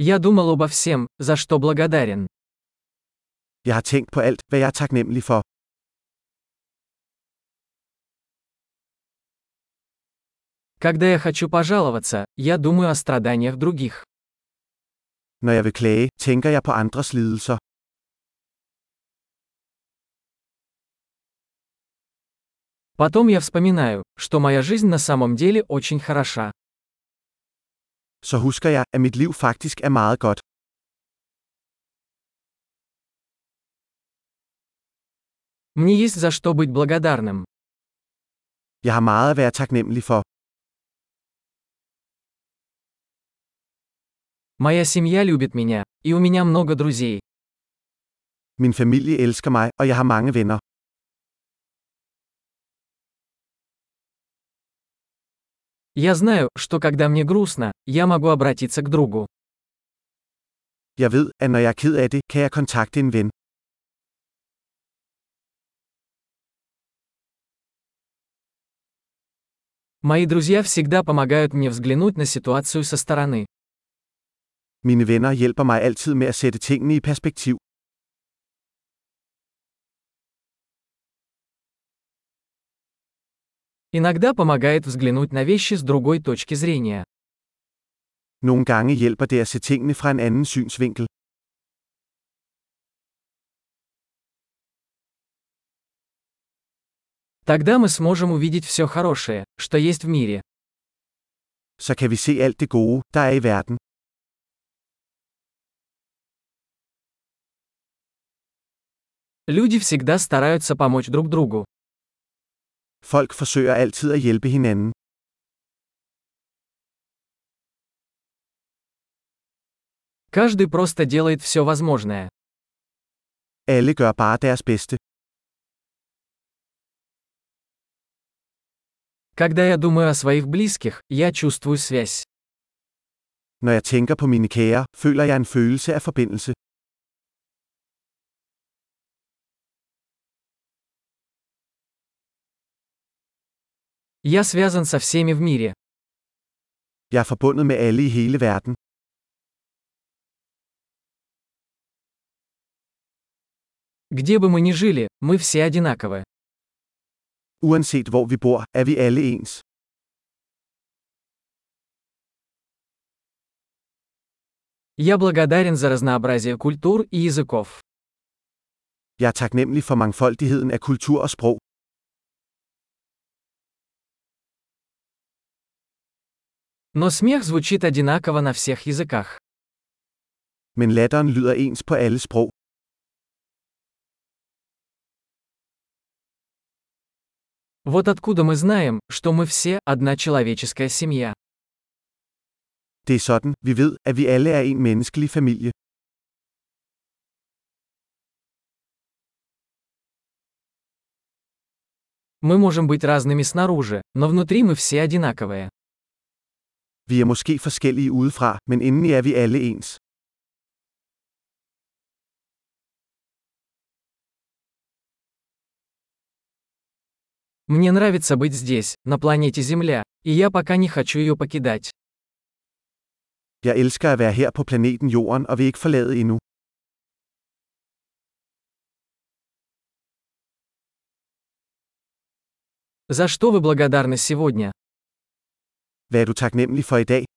Я думал обо всем, за что благодарен. Jeg har tænkt på alt, hvad jeg er taknemmelig for. Когда я хочу пожаловаться, я думаю о страданиях других. Når jeg vil klage, tænker jeg på andres lidelser. Потом я вспоминаю, что моя жизнь на самом деле очень хороша. Så husker jeg, at mit liv faktisk er meget godt. Мне есть за что быть благодарным. Jeg har meget at være taknemmelig for. Моя семья любит меня, и у меня много друзей. Min familie elsker mig, og jeg har mange venner. Я знаю, что когда мне грустно, я могу обратиться к другу. Jeg ved, at når jeg er ked af det, kan jeg kontakte en ven. Мои друзья всегда помогают мне взглянуть на ситуацию со стороны. Mine venner hjælper mig altid med at sætte tingene i perspektiv. Иногда помогает взглянуть на вещи с другой точки зрения. Nogle gange hjælper det at se tingene fra en anden synsvinkel. Тогда мы сможем увидеть все хорошее, что есть в мире. Så kan vi se alt det gode, der er i verden. Люди всегда стараются помочь друг другу. Folk forsøger altid at hjælpe hinanden. Каждый просто делает все возможное. Alle gør bare deres bedste. Когда я думаю о своих близких, я чувствую связь. Når jeg tænker på mine kære, føler jeg en følelse af forbindelse. Я связан со всеми в мире. Jeg er forbundet med alle i hele verden. Где бы мы ни жили, мы все одинаковы. Uanset hvor vi bor, er vi alle ens. Я благодарен за разнообразие культур и языков. Jeg er taknemmelig for mangfoldigheden af kultur og sprog. Но смех звучит одинаково на всех языках. Men latteren lyder ens på alle sprog. Вот откуда мы знаем, что мы все одна человеческая семья. Det er sådan, vi ved, at vi alle er en menneskelig familie. Мы можем быть разными снаружи, но внутри мы все одинаковые. Vi er måske forskellige udefra, men indeni er vi alle ens. Мне нравится быть здесь, на планете Земля, и я пока не хочу ее покидать. Jeg elsker at være her på planeten Jorden og vil ikke forlade endnu. За что вы благодарны сегодня? Hvad er du taknemmelig for i dag?